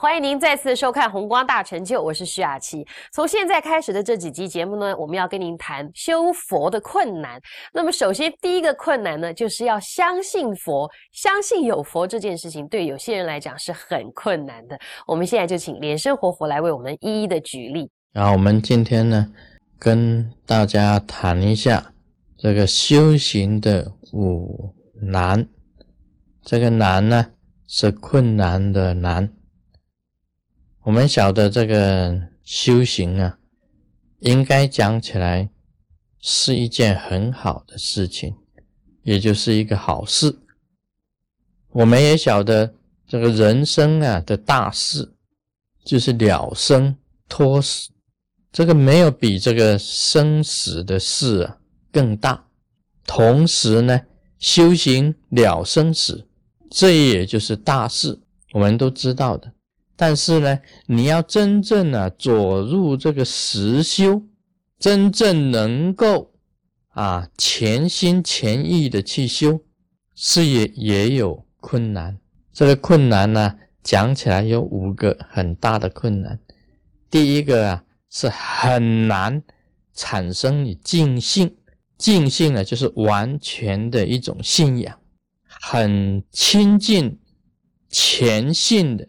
欢迎您再次收看《红光大成就》，我是徐雅琪。从现在开始的这几集节目呢，我们要跟您谈修佛的困难。那么，首先第一个困难呢，就是要相信佛，相信有佛这件事情，对有些人来讲是很困难的。我们现在就请莲生活佛来为我们一一的举例。然后我们今天呢，跟大家谈一下这个修行的五难。这个难呢，是困难的难。我们晓得这个修行啊，应该讲起来是一件很好的事情，也就是一个好事。我们也晓得这个人生啊的大事，就是了生脱死，这个没有比这个生死的事啊更大。同时呢，修行了生死，这也就是大事，我们都知道的。但是呢，你要真正啊走入这个实修，真正能够啊全心全意的去修，是也也有困难。这个困难呢，讲起来有五个很大的困难。第一个啊，是很难产生你尽信，尽信呢就是完全的一种信仰，很亲近全信的。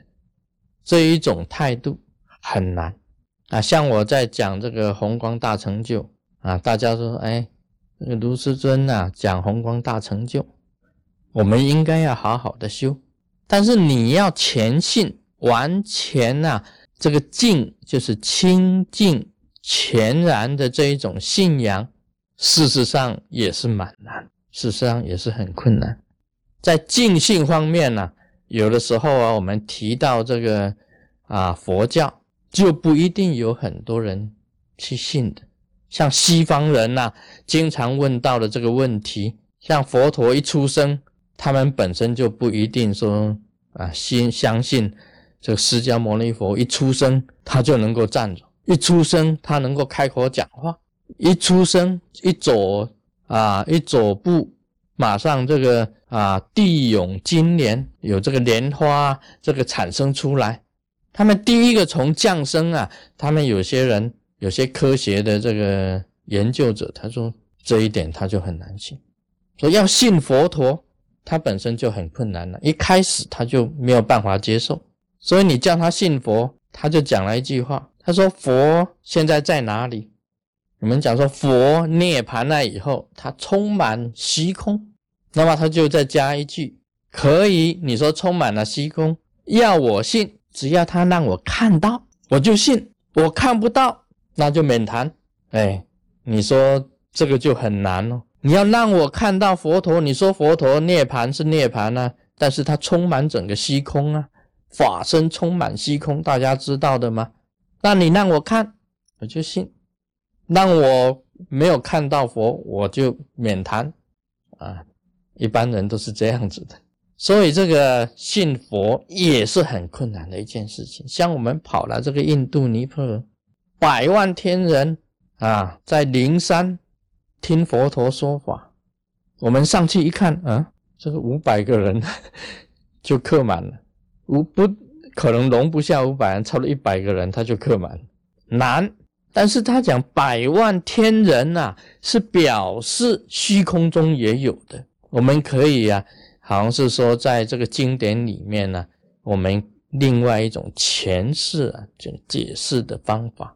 这一种态度很难啊！像我在讲这个红光大成就啊，大家说，哎，这个卢师尊呐讲红光大成就，我们应该要好好的修。但是你要全信，完全呐，这个静就是清净全然的这一种信仰，事实上也是蛮难，事实上也是很困难。在静性方面呢。有的时候啊，我们提到这个啊佛教，就不一定有很多人去信的。像西方人呐，经常问到的这个问题，像佛陀一出生，他们本身就不一定说啊，先相信这个释迦牟尼佛一出生他就能够站着，一出生他能够开口讲话，一出生一走啊一走步。马上这个啊，地涌金莲有这个莲花这个产生出来，他们第一个从降生啊，他们有些人有些科学的这个研究者，他说这一点他就很难信，说要信佛陀，他本身就很困难了，一开始他就没有办法接受，所以你叫他信佛，他就讲了一句话，他说佛现在在哪里？我们讲说佛涅槃了以后，他充满虚空。那么他就再加一句，可以，你说充满了虚空，要我信，只要他让我看到，我就信；我看不到，那就免谈。哎，你说这个就很难哦。你要让我看到佛陀，你说佛陀涅槃是涅槃啊，但是它充满整个虚空啊，法身充满虚空，大家知道的吗？那你让我看，我就信；让我没有看到佛，我就免谈啊。一般人都是这样子的，所以这个信佛也是很困难的一件事情。像我们跑了这个印度尼泊尔，百万天人啊，在灵山听佛陀说法，我们上去一看，啊，这个五百个人 就客满了，五不可能容不下五百人，超了一百个人他就客满，难。但是他讲百万天人呐，是表示虚空中也有的。我们可以啊，好像是说，在这个经典里面呢，我们另外一种诠释啊，就解释的方法。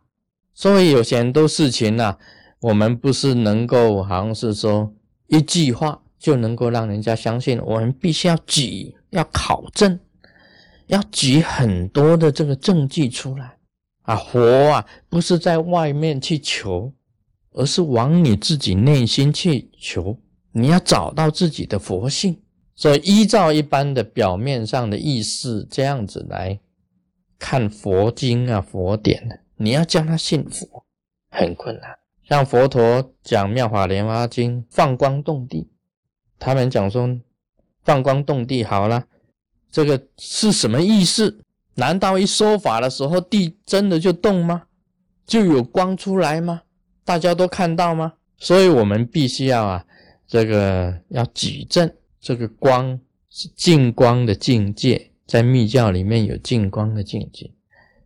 所以有很多事情呢，我们不是能够好像是说一句话就能够让人家相信，我们必须要举、要考证，要举很多的这个证据出来啊。佛啊，不是在外面去求，而是往你自己内心去求。你要找到自己的佛性，所以依照一般的表面上的意思这样子来看佛经啊、佛典，你要叫他信佛很困难。像佛陀讲《妙法莲华经》，放光动地，他们讲说放光动地好了，这个是什么意思？难道一说法的时候地真的就动吗？就有光出来吗？大家都看到吗？所以我们必须要啊。这个要举证，这个光是净光的境界，在密教里面有净光的境界。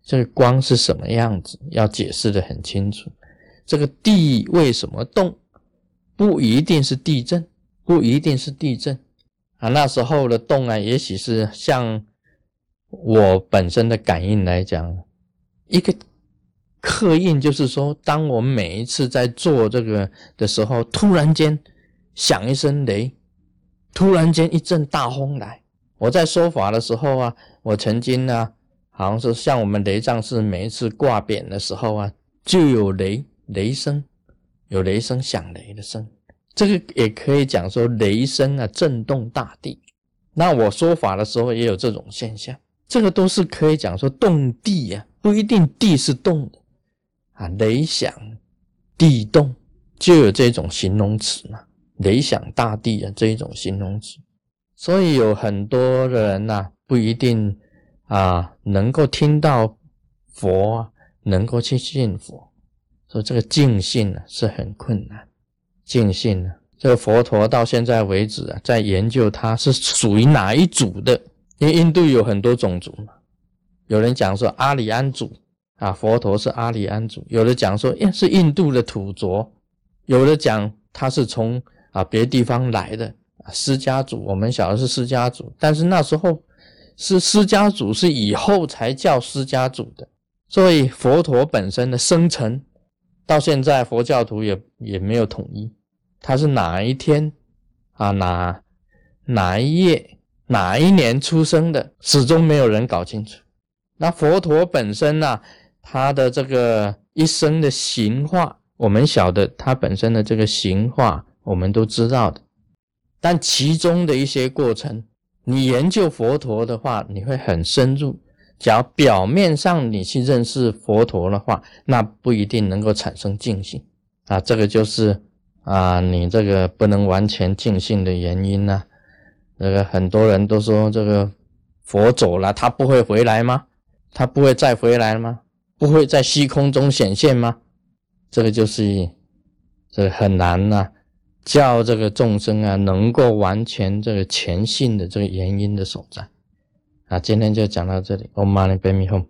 这个光是什么样子，要解释的很清楚。这个地为什么动，不一定是地震，不一定是地震啊。那时候的动啊，也许是像我本身的感应来讲，一个刻印，就是说，当我每一次在做这个的时候，突然间响一声雷，突然间一阵大风来。我在说法的时候啊，我曾经呢。好像是像我们雷藏寺每一次挂匾的时候啊，就有雷雷声，有雷声响雷的声，这个也可以讲说雷声啊震动大地。那我说法的时候也有这种现象，这个都是可以讲说动地呀，不一定地是动的啊，雷响地动就有这种形容词嘛，雷响大地啊这一种形容词。所以有很多人呐，不一定。啊，能够听到佛，能够去信佛，所以这个尽信呢是很困难。尽信呢，这个佛陀到现在为止啊，在研究它是属于哪一组的。因为印度有很多种族嘛，有人讲说阿里安族啊，佛陀是阿里安族；有的讲说呀是印度的土着；有的讲他是从啊别地方来的啊释迦族。我们晓得是释迦族，但是那时候。是释迦祖是以后才叫释迦祖的，所以佛陀本身的生辰，到现在佛教徒也也没有统一，他是哪一天啊哪哪一夜哪一年出生的，始终没有人搞清楚。那佛陀本身呢，他的这个一生的形化，我们晓得他本身的这个形化，我们都知道的，但其中的一些过程。你研究佛陀的话，你会很深入。只要表面上你去认识佛陀的话，那不一定能够产生净信啊。这个就是啊，你这个不能完全净信的原因呢。那个很多人都说，这个佛走了，他不会回来吗？他不会再回来吗？不会在虚空中显现吗？这个就是这个很难呐。叫这个众生啊，能够完全这个全信的这个原因的所在啊，今天就讲到这里。Om Mani Padme Hum。